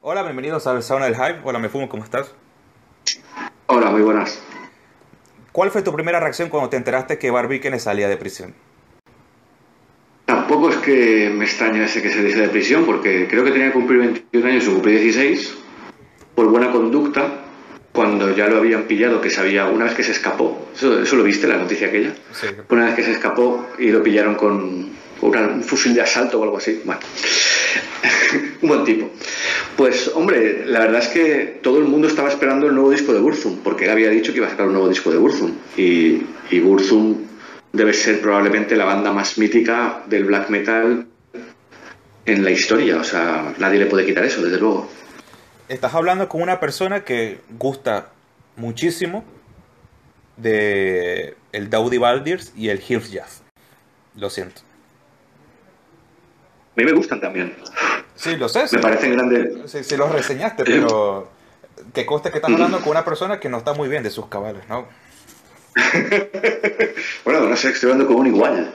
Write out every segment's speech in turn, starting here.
Hola, bienvenidos al Sauna del Hype. Hola, me fumo, ¿cómo estás? Hola, muy buenas. ¿Cuál fue tu primera reacción cuando te enteraste que Barbican salía de prisión? Tampoco es que me extrañase que saliese de prisión, porque creo que tenía que cumplir 21 años o cumplir 16 por buena conducta cuando ya lo habían pillado, que sabía, una vez que se escapó, eso, lo viste, la noticia aquella, Sí. una vez que se escapó y lo pillaron con un fusil de asalto o algo así, un buen tipo. Pues hombre, la verdad es que todo el mundo estaba esperando el nuevo disco de Burzum, porque él había dicho que iba a sacar un nuevo disco de Burzum, y, y Burzum debe ser probablemente la banda más mítica del black metal en la historia, o sea, nadie le puede quitar eso, desde luego. Estás hablando con una persona que gusta muchísimo de el Daudi Baldirs y el Hills Jazz. Lo siento. A mí me gustan también, Sí, lo sé. Sí, me parecen grandes, sí, sí los reseñaste, pero que conste que estás hablando con una persona que no está muy bien de sus cabales, ¿no? Bueno, no sé, estoy hablando con un igual.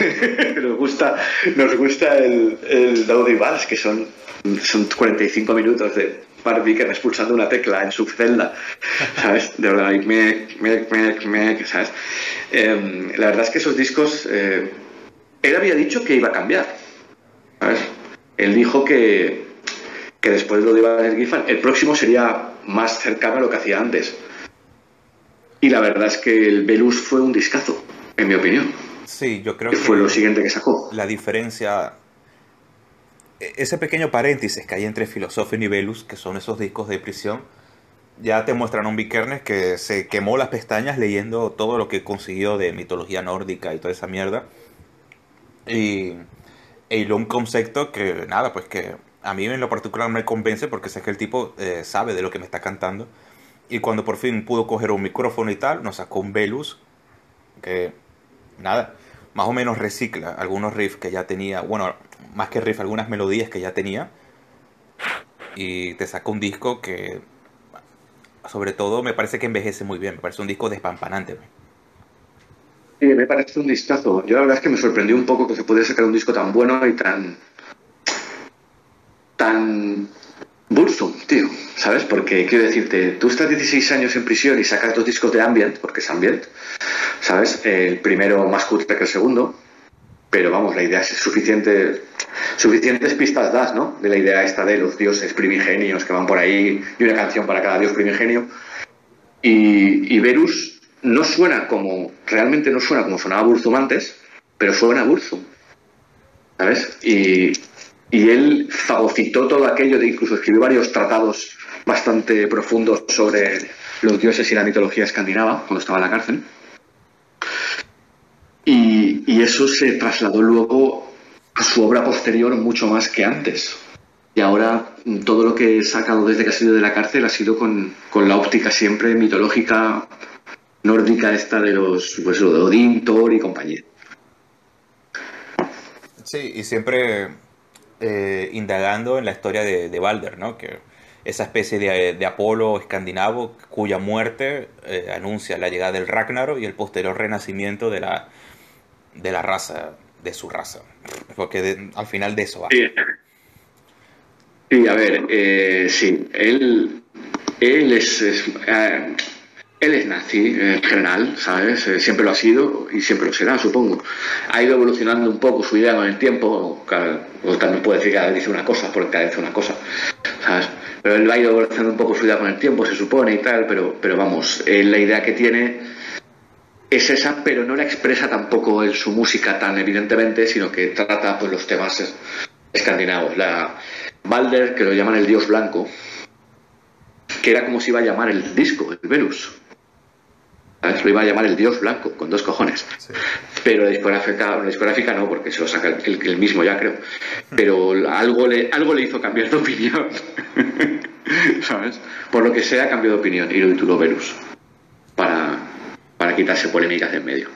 nos gusta, nos gusta el, el Daudi Vals, que son, son 45 minutos de Barbie que expulsando una tecla en su celda, ¿sabes? De verdad, mec, mec, mec, mec, ¿sabes? Em, la verdad es que esos discos, eh, él había dicho que iba a cambiar, ¿sabes? Él dijo que, que después de lo de Valer Giffan, el próximo sería más cercano a lo que hacía antes. Y la verdad es que el Velus fue un discazo, en mi opinión. Sí, yo creo Que que fue lo siguiente que sacó. la diferencia, e- ese pequeño paréntesis que hay entre Philosophy y Velus, que son esos discos de prisión, ya te muestran a un Vikernes que se quemó las pestañas leyendo todo lo que consiguió de mitología nórdica y toda esa mierda. Y y un concepto que, nada, pues que a mí en lo particular me convence porque sé que el tipo eh, sabe de lo que me está cantando. Y cuando por fin pudo coger un micrófono y tal, nos sacó un Velus que, nada, más o menos recicla algunos riffs que ya tenía, bueno, más que riff, algunas melodías que ya tenía. Y te saca un disco que, sobre todo, me parece que envejece muy bien, me parece un disco despampanante. Sí, me parece un discazo. Yo la verdad es que me sorprendió un poco que se pudiera sacar un disco tan bueno y tan. tan. Burzum, tío, ¿sabes? Porque quiero decirte, tú estás 16 años en prisión y sacas dos discos de Ambient, porque es Ambient, ¿sabes? El primero más cutre que el segundo, pero vamos, la idea es suficiente. Suficientes pistas das, ¿no? De la idea esta de los dioses primigenios que van por ahí y una canción para cada dios primigenio. Y, y Verus no suena como, realmente no suena como sonaba Burzum antes, pero suena a Burzum, ¿sabes? Y, y él fagocitó todo aquello, de incluso escribió varios tratados bastante profundos sobre los dioses y la mitología escandinava cuando estaba en la cárcel. Y, y eso se trasladó luego a su obra posterior mucho más que antes. Y ahora todo lo que he sacado desde que ha salido de la cárcel ha sido con, con la óptica siempre mitológica nórdica esta de los pues, lo de Odín, Thor y compañía. Sí, y siempre eh, indagando en la historia de, de Balder, ¿no? Que esa especie de, de Apolo escandinavo cuya muerte eh, anuncia la llegada del Ragnarok y el posterior renacimiento de la, de la raza, de su raza. Porque de- al final de eso va. Sí, Sí, a ver, eh, sí, él, él es, es, eh, él es nazi en general, ¿sabes? Eh, siempre lo ha sido y siempre lo será, supongo. Ha ido evolucionando un poco su idea con el tiempo, cada- o también puede decir que dice una cosa, porque cada vez dice una cosa, ¿sabes? Pero él ha ido evolucionando un poco su idea con el tiempo, se supone y tal, pero, pero vamos, la idea que tiene es esa, pero no la expresa tampoco en su música tan evidentemente, sino que trata pues, los temas es- escandinavos. La Balder, que lo llaman el dios blanco, que era como se iba a llamar el disco, el Venus. ¿Sabes? Lo iba a llamar el dios blanco, con dos cojones. Sí. Pero la discográfica, la discográfica no, porque se lo saca el, el mismo ya, creo. Pero algo le, algo le hizo cambiar de opinión. ¿Sabes? Por lo que sea, cambió de opinión y lo tituló Venus. Para, para quitarse polémicas de en medio.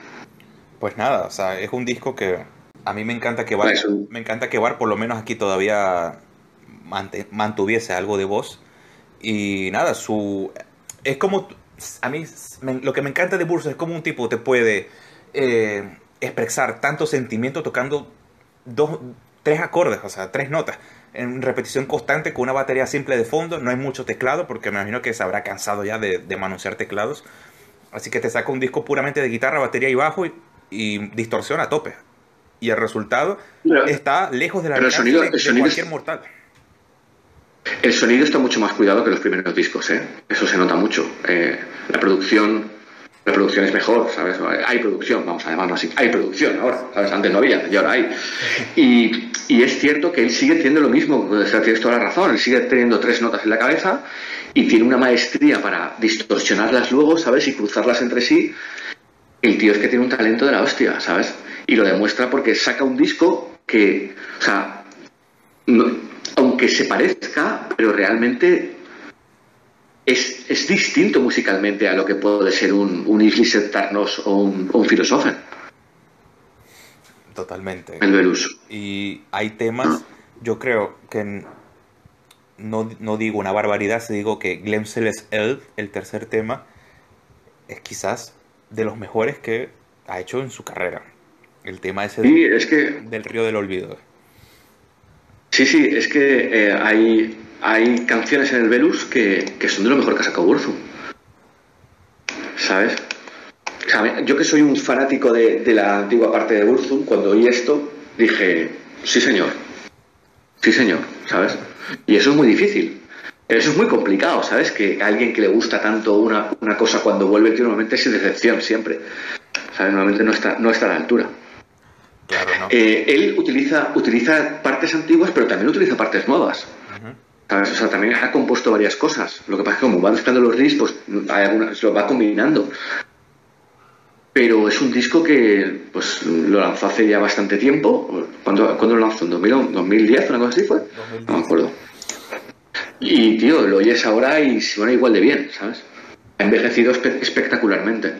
Pues nada, o sea, es un disco que a mí me encanta que Bar, un- me encanta que Bar por lo menos aquí todavía mantuviese algo de voz. Y nada, su es como a mí me- lo que me encanta de Burso es como un tipo te puede eh, expresar tanto sentimiento tocando dos tres acordes, o sea, tres notas. en repetición constante con una batería simple de fondo. No hay mucho teclado porque me imagino que se habrá cansado ya de, de manosear teclados. Así que te saca un disco puramente de guitarra, batería y bajo y, distorsión a tope. Y el resultado está lejos de la realidad de, cualquier mortal. El sonido está mucho más cuidado que los primeros discos, ¿eh? Eso se nota mucho. Eh, la producción la producción es mejor, ¿sabes? Hay producción, vamos a llamarlo así. Hay producción ahora, ¿sabes? Antes no había y ahora hay. Y, es cierto que él sigue teniendo lo mismo, o sea, tienes toda la razón, él sigue teniendo tres notas en la cabeza y tiene una maestría para distorsionarlas luego, ¿sabes? Y cruzarlas entre sí. El tío es que tiene un talento de la hostia, ¿sabes? Y lo demuestra porque saca un disco que, o sea, aunque se parezca, pero realmente es, es, distinto musicalmente a lo que puede ser un, un Islis Tarnos o un, un Philosopher. Totalmente. El Velus. Y hay temas, ah. yo creo que no, no, digo una barbaridad si digo que Glemsel's Elf, el tercer tema, es quizás de los mejores que ha hecho en su carrera. El tema ese del, es que, del río del olvido. Sí, sí, es que eh, hay, hay canciones en el Velus que, que son de lo mejor que ha sacado Burzum. ¿Sabes? yo que soy un fanático de, de la antigua parte de Burzum, cuando oí esto dije, sí señor, sí señor, ¿sabes? Y eso es muy difícil. Eso es muy complicado, ¿sabes? Que alguien que le gusta tanto una, una cosa cuando vuelve, normalmente es decepción siempre. ¿Sabes? Normalmente no está, no está a la altura. Eh, él utiliza, utiliza partes antiguas, pero también utiliza partes nuevas. O sea, también ha compuesto varias cosas. Lo que pasa es que como va mezclando los riffs, pues hay algunas, lo va combinando. Pero es un disco que pues lo lanzó hace ya bastante tiempo. ¿Cuándo, lo lanzó? ¿En 2010? ¿Una cosa así fue? No me acuerdo. Y, tío, lo oyes ahora y suena igual de bien, ¿sabes? Ha envejecido espectacularmente.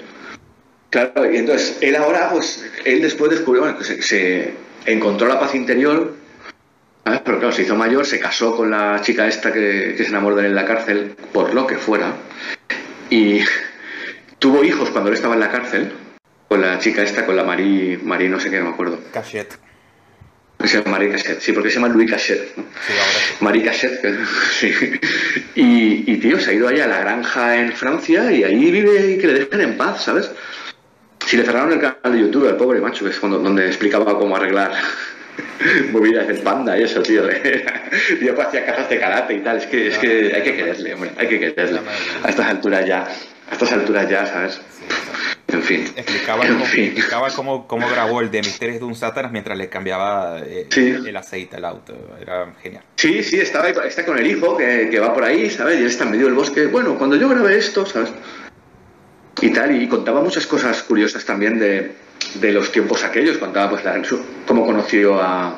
Claro, y entonces él ahora, pues, él después descubrió, bueno, que se, encontró la paz interior, ¿sabes? pero claro, se hizo mayor, se casó con la chica esta que, se enamoró de él en la cárcel, por lo que fuera, y tuvo hijos cuando él estaba en la cárcel, con la chica esta, con la Marie, Marie no sé qué, no me acuerdo. Cachet. Se llama Marie Cachet, sí, porque se llama Louis Cachet. Sí, Marie Cachet, sí. Y, y, tío, se ha ido allá a la granja en Francia y ahí vive y que le dejen en paz, ¿sabes? Si le cerraron el canal de YouTube, el pobre macho, que es cuando, donde explicaba cómo arreglar movidas del panda y eso, tío. Yo hacía cajas de karate y tal. Es que, es que hay que quererle, hombre, hay que quererle. A estas alturas ya, a estas alturas ya, ¿sabes? En fin. Explicaba, cómo, explicaba cómo, cómo, grabó el de Misterios de un Satanás mientras le cambiaba eh, el aceite al auto. Era genial. Sí, sí, estaba está con el hijo que, que va por ahí, ¿sabes? Y él está en medio del bosque. Bueno, cuando yo grabé esto, ¿sabes? Y tal, y contaba muchas cosas curiosas también de, de los tiempos aquellos, contaba pues la, cómo conoció a,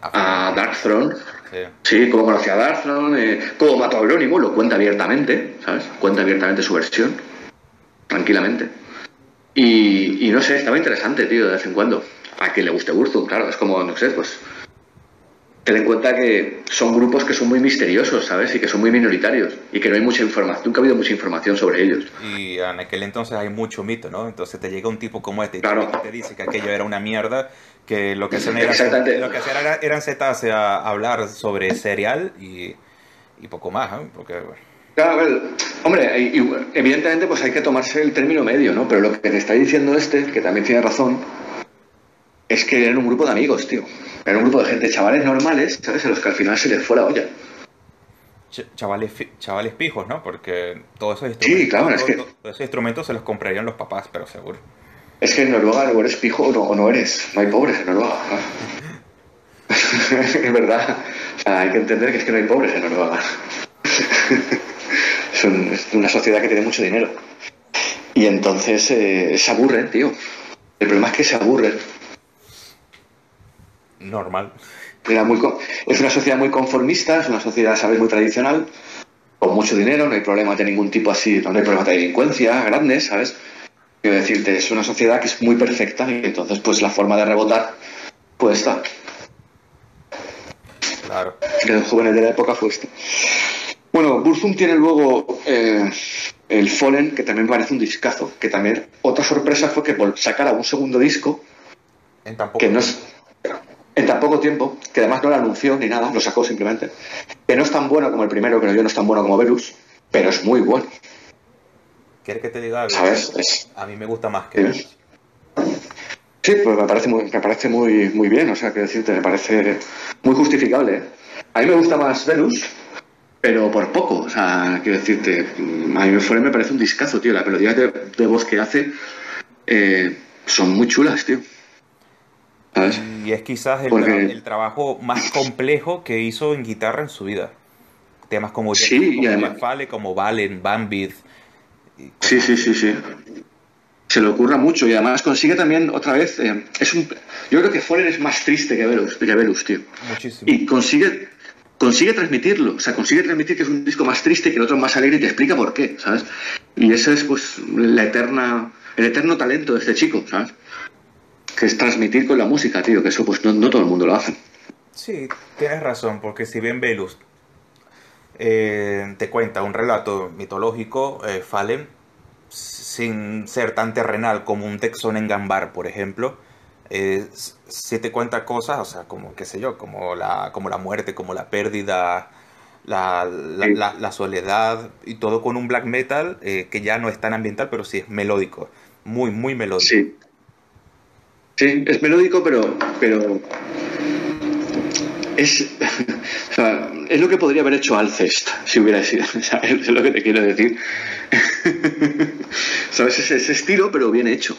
a Darkthrone, sí. sí, cómo conoció a Darkthrone, eh, cómo mató a Eurónimo, lo cuenta abiertamente, ¿sabes? Cuenta abiertamente su versión, tranquilamente. Y, y no sé, estaba interesante, tío, de vez en cuando. A quien le guste Burzum, claro, es como, no sé, pues ten en cuenta que son grupos que son muy misteriosos, ¿sabes? Y que son muy minoritarios y que no hay mucha información, nunca ha habido mucha información sobre ellos. Y en aquel entonces hay mucho mito, ¿no? Entonces te llega un tipo como este y te dice que aquello era una mierda, que lo que hacían era, lo que era, eran sentarse a hablar sobre cereal y, y poco más, ¿eh? Porque, Claro, a ver, hombre, evidentemente pues hay que tomarse el término medio, ¿no? Pero lo que te está diciendo este, que también tiene razón, es que eran un grupo de amigos, tío. Era un grupo de gente, chavales normales, ¿sabes? A los que al final se les fue la olla. chavales, chavales pijos, ¿no? Porque todos esos instrumentos, sí, claro, es que... todos esos instrumentos se los comprarían los papás, pero seguro. Es que en Noruega o eres pijo o no, eres. No hay pobres en Noruega. es verdad. O sea, hay que entender que es que no hay pobres en Noruega. es, una sociedad que tiene mucho dinero. Y entonces eh, se aburren, tío. El problema es que se aburren normal. Era muy, es una sociedad muy conformista, es una sociedad, ¿sabes?, muy tradicional, con mucho dinero, no hay problemas de ningún tipo así, no hay problemas de delincuencia grandes, ¿sabes? Quiero decirte, es una sociedad que es muy perfecta y entonces, pues la forma de rebotar, pues está. Claro. los jóvenes de la época fue este. Bueno, Burzum tiene luego eh, el Fallen, que también parece un discazo, que también otra sorpresa fue que sacara un segundo disco, en que no es, en tan poco tiempo, que además no lo anunció ni nada, lo sacó simplemente, que no es tan bueno como el primero, creo yo, no es tan bueno como Verus, pero es muy bueno. ¿Quieres que te diga algo? ¿Sabes? A mí me gusta más que Verus. Sí, pues me parece muy, me parece muy, muy bien, o sea, que decirte, me parece muy justificable. ¿eh? A mí me gusta más Venus, pero por poco, o sea, quiero decirte, a mí me parece un discazo, tío, las melodías de, voz que hace eh, son muy chulas, tío. ¿Sabes? Y es quizás el, trabajo más complejo que hizo en guitarra en su vida. Temas como, sí, como y además... como Valen, Bambid. Sí, sí, sí, sí se le ocurra mucho y además consigue también otra vez eh, es un yo creo que Foller es más triste que Velus, que Velus tío Muchísimo. y consigue consigue transmitirlo o sea consigue transmitir que es un disco más triste que el otro más alegre y te explica por qué sabes y ese es pues la eterna el eterno talento de este chico sabes que es transmitir con la música tío que eso pues no, todo el mundo lo hace. Sí tienes razón porque si bien Velus eh, te cuenta un relato mitológico eh, Fallen sin ser tan terrenal como un Texon en Gambar, por ejemplo, eh, si te cuenta cosas, o sea, como, qué sé yo, como la, como la muerte, como la pérdida, la, la, soledad y todo con un black metal eh, que ya no es tan ambiental, pero sí es melódico, muy, muy melódico. Sí, sí es melódico, pero, pero es, es lo que podría haber hecho Alcest si hubiera sido, es lo que te quiero decir. ¿Sabes? Ese, ese, estilo, pero bien hecho.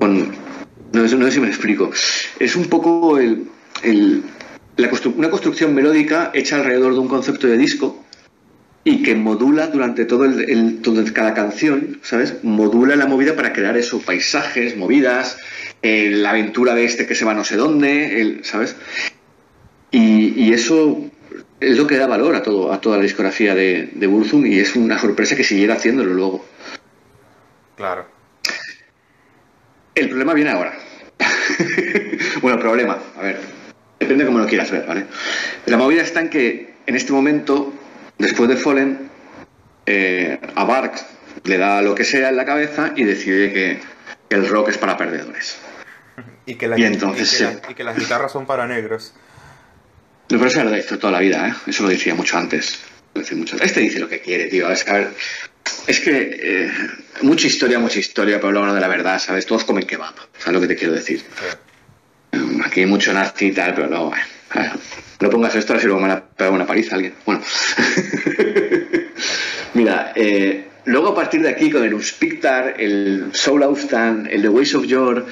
no, sé si me explico. Es un poco el, una construcción melódica hecha alrededor de un concepto de disco y que modula durante todo el, cada canción, ¿sabes? Modula la movida para crear esos paisajes, movidas, eh, la aventura de este que se va no sé dónde, ¿sabes? Y, y, eso es lo que da valor a todo a toda la discografía de, de Burzum y es una sorpresa que siguiera haciéndolo luego. Claro. El problema viene ahora. bueno, el problema, a ver, depende de cómo lo quieras ver, ¿vale? La movida está en que en este momento, después de Fallen, eh, a Bark le da lo que sea en la cabeza y decide que, el rock es para perdedores. Y que, entonces, y que las guitarras son para negros. No, pero eso lo ha dicho toda la vida, ¿eh? Eso lo decía mucho antes. Este dice lo que quiere, tío. Es que, es que eh, mucha historia, mucha historia, pero luego de la verdad, ¿sabes? Todos comen kebab, ¿sabes lo que te quiero decir? Aquí hay mucho nazi y tal, pero luego, no pongas esto, así luego me la pega una paliza a alguien. Bueno. Mira, eh, luego a partir de aquí con el Uspictar, el Soul Austan, el The Ways of Your,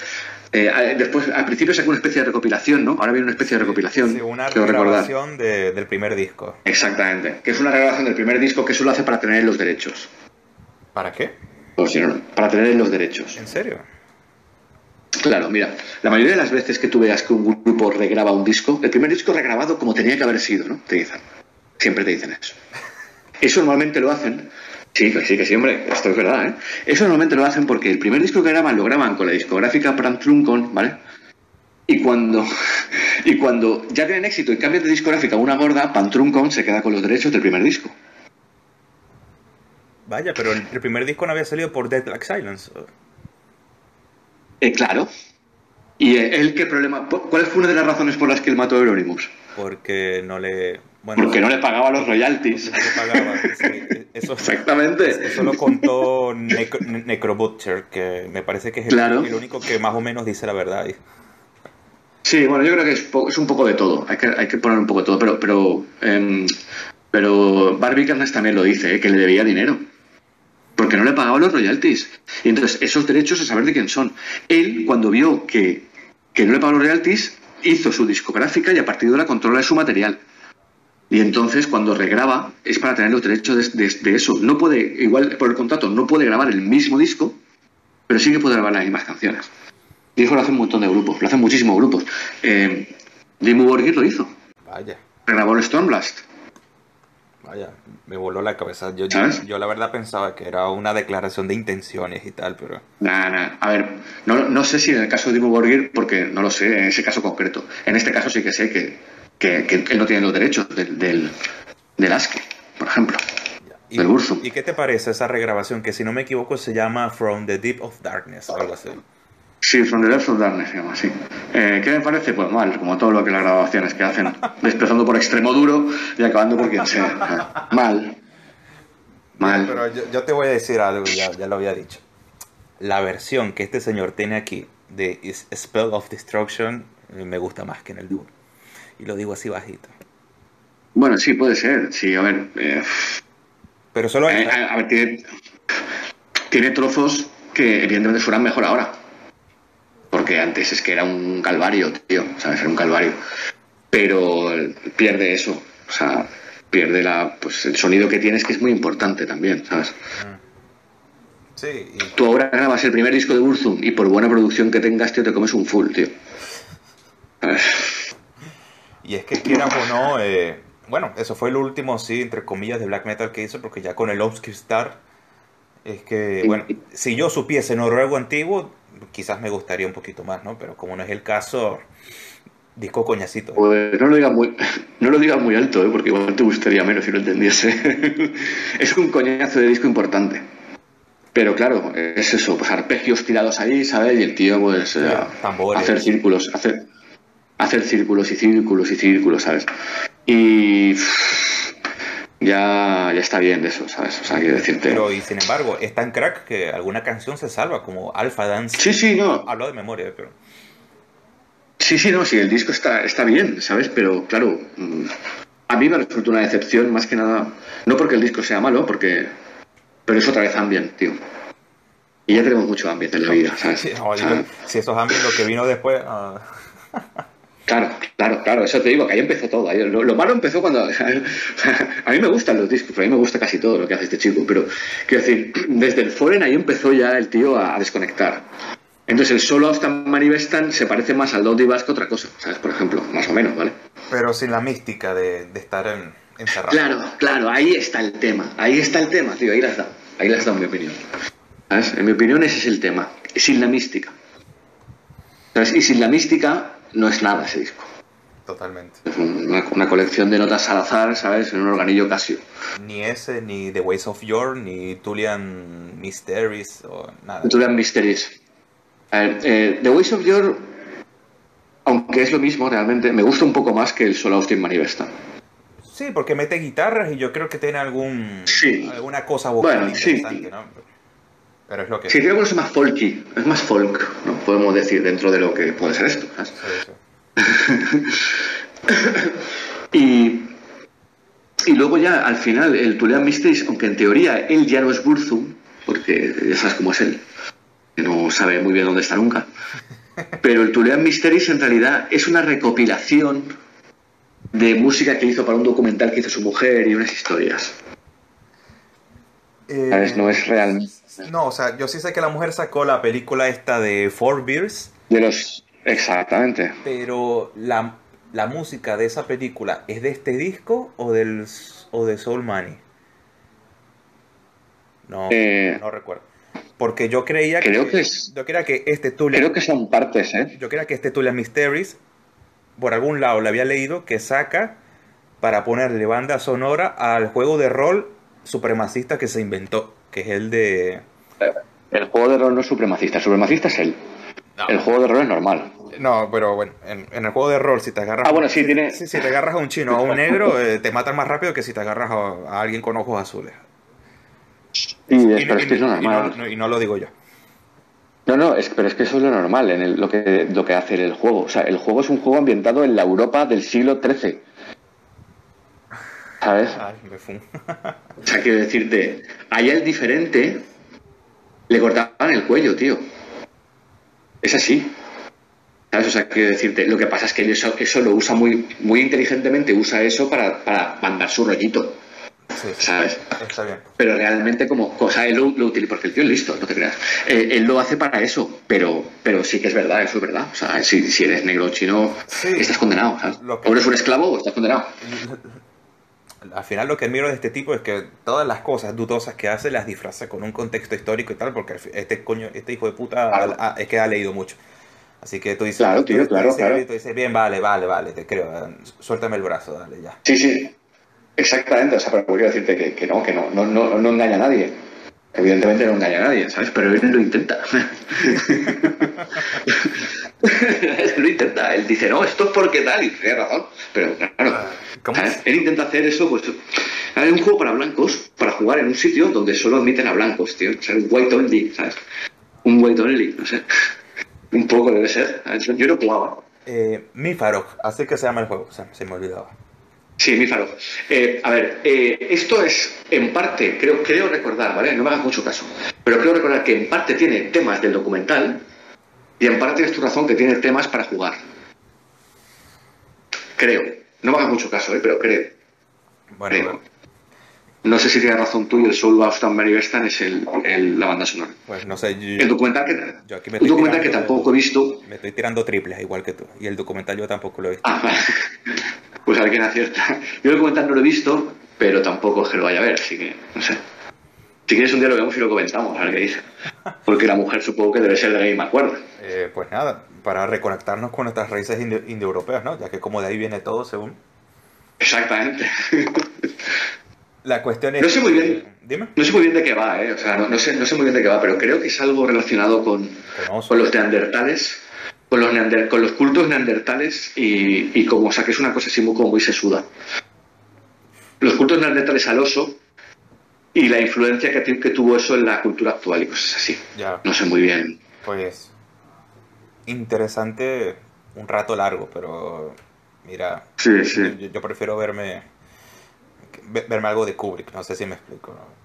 eh, después, al principio sacó una especie de recopilación, ¿no? Ahora viene una especie de recopilación. Sí, una regrabación del primer disco. Exactamente. Que es una regrabación del primer disco que solo hace para tener los derechos. ¿Para qué? Pues si no, para tener los derechos. ¿En serio? Claro, mira, la mayoría de las veces que tú veas que un grupo regraba un disco, el primer disco regrabado como tenía que haber sido, ¿no? Te dicen. Siempre te dicen eso. Eso normalmente lo hacen Sí, sí, que sí, hombre, esto es verdad, ¿eh? Eso normalmente lo hacen porque el primer disco que graban lo graban con la discográfica Truncon, ¿vale? Y cuando, y cuando ya tienen éxito y cambian de discográfica una gorda, Pantruncon se queda con los derechos del primer disco. Vaya, pero el, primer disco no había salido por Dead Like Silence. Eh, claro. ¿Y él qué problema? ¿Cuál fue una de las razones por las que él mató a Euronymous? Porque no le porque no le pagaba los royalties. eso, Exactamente. Eso lo contó Necro, Butcher, que me parece que es el, único que más o menos dice la verdad. Sí, bueno, yo creo que es, un poco de todo. Hay que, hay que poner un poco de todo. Pero, pero, eh, pero Barbie también lo dice, eh, que le debía dinero. Porque no le pagaba los royalties. Y entonces, esos derechos a saber de quién son. Él, cuando vio que, que no le pagaba los royalties, hizo su discográfica y a partir de ahora controla su material. Y entonces cuando regraba es para tener los derechos de, eso. No puede, igual por el contrato, no puede grabar el mismo disco, pero sí que puede grabar las mismas canciones. Y eso lo hacen un montón de grupos, lo hacen muchísimos grupos. Eh, Borgir lo hizo. Vaya. Regrabó el Stormblast. Vaya, me voló la cabeza. Yo, yo, la verdad pensaba que era una declaración de intenciones y tal, pero... Nada, nada. A ver, no, no sé si en el caso de Dimmu Borgir, porque no lo sé en ese caso concreto. En este caso sí que sé que que, él no tiene los derechos del, del, del ASCII, por ejemplo. ¿Y, del Bursum. ¿Y qué te parece esa regrabación que si no me equivoco se llama From the Deep of Darkness, algo así? Sí, From the Deep of Darkness se llama así. Eh, ¿Qué me parece? Pues mal, como todo lo que las grabaciones que hacen. Empezando por extremo duro y acabando por quien sea. Mal. Mal. Pero yo, te voy a decir algo, ya, ya lo había dicho. La versión que este señor tiene aquí de Spell of Destruction me gusta más que en el Doom. Y lo digo así bajito. Bueno, sí, puede ser. Sí, a ver. Eh, Pero solo hay. a, ver, tiene, tiene trozos que evidentemente suenan mejor ahora porque antes es que era un calvario, tío, ¿sabes? Era un calvario. Pero pierde eso, o sea, pierde la, pues, el sonido que tienes, que es muy importante también, ¿sabes? Sí. Y... Tú ahora grabas el primer disco de Burzum y por buena producción que tengas, tío, te comes un full, tío. Y es que quieras o no, eh, bueno, eso fue el último, sí, entre comillas, de black metal que hizo, porque ya con el Obscure Star, es que, bueno, si yo supiese noruego antiguo, quizás me gustaría un poquito más, ¿no? Pero como no es el caso, disco coñacito. Pues no lo digas muy, no lo digas muy alto, ¿eh? porque igual te gustaría menos si lo entendiese. es un coñazo de disco importante. Pero claro, es eso, pues arpegios tirados ahí, ¿sabes? Y el tío, pues, eh, hacer círculos, hacer, hacer círculos y círculos y círculos, ¿sabes? Y ya, ya está bien de eso, ¿sabes? O sea, quiero decirte. Pero, y sin embargo, es tan crack que alguna canción se salva, como Alpha Dance. Sí, sí, no. Hablo de memoria, pero. Sí, sí, no, sí, el disco está, está bien, ¿sabes? Pero claro, mm, a mí me resulta una decepción más que nada. No porque el disco sea malo, porque. Pero es otra vez ambient, tío. Y ya tenemos mucho ambient en la vida, ¿sabes? Sí, si esos ambient lo que vino después. Uh... Claro, claro, claro, eso te digo, que ahí empezó todo. lo, malo empezó cuando... a mí me gustan los discos, a mí me gusta casi todo lo que hace este chico, pero quiero decir, desde el Foreign ahí empezó ya el tío a, desconectar. Entonces el solo hasta Manivestan se parece más al Dodi Vasco que otra cosa, ¿sabes? Por ejemplo, más o menos, ¿vale? Pero sin la mística de, estar en, encerrado. Claro, claro, ahí está el tema, ahí está el tema, tío, ahí las dado, ahí las dado mi opinión. ¿Sabes? En mi opinión ese es el tema, sin la mística. ¿Sabes? Y sin la mística no es nada ese disco. Totalmente. Es una, colección de notas al azar, ¿sabes? En un organillo Casio. Ni ese, ni The Ways of Your, ni Tulian Mysteries, o nada. Tulian Mysteries. Eh, The Ways of Your, aunque es lo mismo realmente, me gusta un poco más que el solo Austin Manifesta. Sí, porque mete guitarras y yo creo que tiene algún sí. alguna cosa vocal bueno, interesante, sí. ¿no? Pero es lo que... Sí, creo que es más folky, es más folk. Podemos decir, dentro de lo que puede ser esto. y, y luego ya, al final, el Tulean Mysteries, aunque en teoría él ya no es Burzum, porque ya sabes cómo es él, que no sabe muy bien dónde está nunca, pero el Tulean Mysteries en realidad es una recopilación de música que hizo para un documental que hizo su mujer y unas historias. Eh, no es real. No, o sea, yo sí sé que la mujer sacó la película esta de Four Beers. De los. Exactamente. Pero la, música de esa película, ¿es de este disco o, del, o de Soul Money? No, eh, no recuerdo. Porque yo creía creo que, es, yo creía que este Tulia, Creo que son partes, ¿eh? Yo creía que este Tulia Mysteries, por algún lado le había leído que saca para ponerle banda sonora al juego de rol supremacista que se inventó, que es el de... El juego de rol no es supremacista, el supremacista es él. El juego de rol es normal. No, pero bueno, en, el juego de rol, si te agarras. Ah, bueno, sí, tiene. Si, te agarras a un chino o a un negro, eh, te matan más rápido que si te agarras a, alguien con ojos azules. Sí, y, pero es que es normal. Y no, lo digo yo. No, no, es, pero es que eso es lo normal en lo, que, lo que hace el juego. O sea, el juego es un juego ambientado en la Europa del siglo XIII. ¿Sabes? o sea, quiero decirte, allá el diferente le cortaban el cuello, tío. Es así. ¿Sabes? O sea, quiero decirte, lo que pasa es que eso, eso lo usa muy, muy inteligentemente, usa eso para, para mandar su rollito. ¿Sabes? Está bien. Pero realmente como cosa él lo, utiliza, porque el tío es listo, no te creas. Eh, él lo hace para eso, pero, pero sí que es verdad, eso es verdad. O sea, si, si eres negro o chino, estás condenado. ¿sabes? O eres un esclavo o estás condenado. Al final lo que admiro de este tipo es que todas las cosas dudosas que hace las disfraza con un contexto histórico y tal, porque este coño, este hijo de puta es que ha leído mucho. Así que tú dices, claro, tío, claro, claro. Tú dices, bien, vale, vale, vale, te creo, suéltame el brazo, dale, ya. Sí, sí, exactamente, o sea, pero quiero decirte que, que no, que no, no, no, no engaña a nadie. Evidentemente no engaña a nadie, ¿sabes? Pero él lo intenta. lo intenta. dice, no, esto es porque tal, y tiene razón. Pero claro, Ah. ¿sabes? él intenta hacer eso, pues. Hay un juego para blancos, para jugar en un sitio donde solo admiten a blancos, tío. O sea, un white only, ¿sabes? Un white only, no sé. Un poco debe ser. Yo no jugaba. Eh, Mifarok, así que se llama el juego, o sea, se me olvidaba. Sí, mi faro. Eh, a ver, eh, esto es en parte, creo, creo recordar, ¿vale? No me hagas mucho caso, pero creo recordar que en parte tiene temas del documental y en parte tienes tu razón que tiene temas para jugar. Creo. No me hagas mucho caso, ¿eh? pero creo. Bueno, creo. bueno, No sé si tiene razón tú y el Soul Boston Mary Western es el, el- la banda sonora. pues no sé, yo, El documental que, yo aquí me un estoy documental que tampoco he visto. me estoy tirando triples, igual que tú. Y el documental yo tampoco lo he visto. Ah, vale. Pues alguien acierta. Yo el documental no lo he visto, pero tampoco es que lo vaya a ver, así que no sé. Si quieres un día lo vemos y lo comentamos, a ver qué dice. Porque la mujer supongo que debe ser de la misma cuerda. Eh, pues nada, para reconectarnos con nuestras raíces indoeuropeas, ¿no? Ya que como de ahí viene todo, según. Exactamente. La cuestión es... No sé muy bien. Dime. No sé muy bien de qué va, ¿eh? O sea, no, no sé, no sé muy bien de qué va, pero creo que es algo relacionado con, con los neandertales, con los, neander- con los cultos neandertales y, y como, o sea, que es una cosa así muy, como muy sesuda. Los cultos neandertales al oso y la influencia que, que tuvo eso en la cultura actual y cosas así. Ya, No sé muy bien. pues... Interesante un rato largo, pero... Mira, Sí, sí. yo, yo prefiero verme... ve- Verme algo de Kubrick, no sé si me explico. ¿no?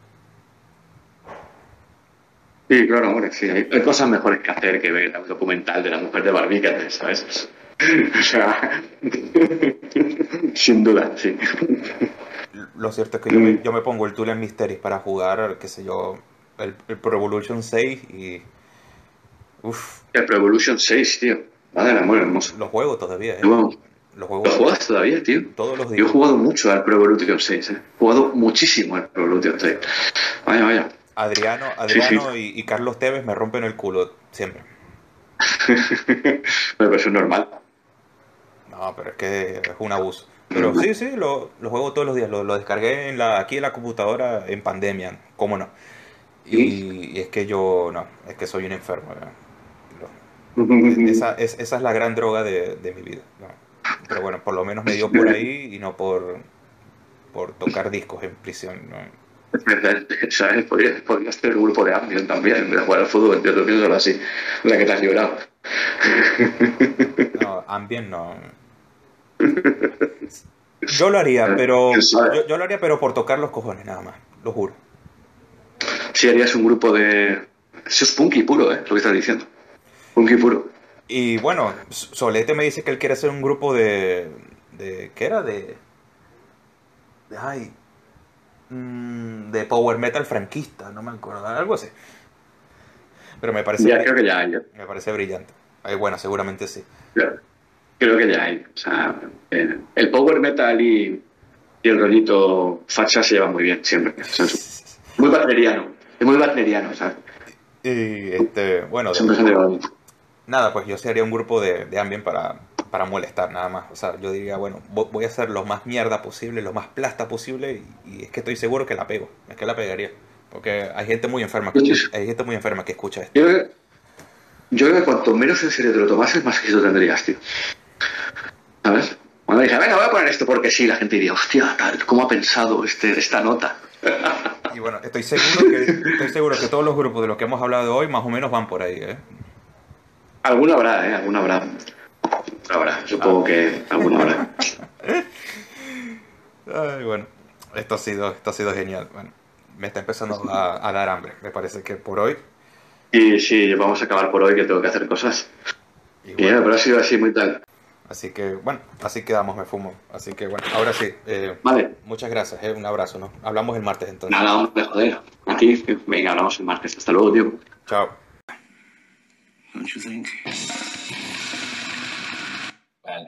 Sí, claro, hombre, sí. Hay, hay cosas mejores que hacer que ver un documental de la mujer de Barbícate, ¿sabes? O sea, sin duda, sí. Lo cierto es que yo me, yo me pongo el Tool and Mysteries para jugar, qué sé yo, el, el Pro Evolution 6 y... Uff, El Pro Evolution 6, tío. Madre amor hermoso. lo juego todavía, ¿eh? Lo ¿Lo juego juegas todavía, tío? todos los Yo he días. jugado mucho al Pro Evolution 6, ¿eh? He jugado muchísimo al Pro Evolution 6. Vaya, vaya. Adriano, Sí, sí. Adriano Y, y Carlos Tevez me rompen el culo siempre. Pero eso es normal. No, pero es que es un abuso. Pero sí, sí, lo, lo juego todos los días. Lo, lo descargué en la, aquí en la computadora en pandemia, ¿cómo no? Y, y es que yo, no, es que soy un enfermo. ¿verdad? Esa, es, esa es la gran droga de, de mi vida. ¿no? Pero bueno, por lo menos me dio por ahí y no por, por tocar discos en prisión. ¿no? ¿Sabes? Podrías, podrías tener un grupo de Ambient también, de jugar al fútbol, yo lo pienso así. La que te has librado. No, Ambient no. Yo lo haría, pero yo, yo lo haría, pero por tocar los cojones nada más, lo juro. Si harías un grupo de. Eso es punky puro, ¿eh? Lo que estás diciendo. Punky puro. Y bueno, Solete me dice que él quiere hacer un grupo de, de ¿qué era? De, de ay, mm, de power metal franquista, no me acuerdo, algo así. Pero me parece, Ya, creo que ya hay, me parece brillante. Ay, bueno, seguramente sí. Claro. Creo que ya hay. O sea, eh, el power metal y, y el rollito facha se llevan muy bien siempre. O sea, es muy wagneriano. Es muy wagneriano, ¿sabes? Y este, bueno, de- Nada, pues yo sería un grupo de, de ambient para, para molestar nada más. O sea, yo diría, bueno, vo- voy a hacer lo más mierda posible, lo más plasta posible y, y es que estoy seguro que la pego, es que la pegaría. Porque hay gente muy enferma que, hay gente muy enferma que escucha esto. Yo creo, que, yo creo que cuanto menos en serio te lo tomases, más éxito tendrías, tío. ¿Sabes? Cuando dije, venga, voy a poner esto porque sí, la gente diría, hostia, tal, ¿cómo ha pensado este, esta nota? Y bueno, estoy seguro que estoy seguro que todos los grupos de los que hemos hablado hoy más o menos van por ahí, ¿eh? Alguna habrá, ¿eh? Alguna habrá. Alguna habrá, supongo que alguna habrá. Ay, bueno, esto ha sido, esto ha sido genial. Bueno, me está empezando a, a dar hambre. Me parece que por hoy. Y sí, vamos a acabar por hoy, que tengo que hacer cosas. y bueno, pero ha sido así muy tal. así que, bueno, así quedamos, me fumo. Así que, bueno, ahora sí. eh, Vale. muchas gracias, ¿eh? Un abrazo, ¿no? Hablamos el martes entonces. Nada, hombre, joder. A ti, venga, hablamos el martes. Hasta luego, tío. Chao. Don't you think?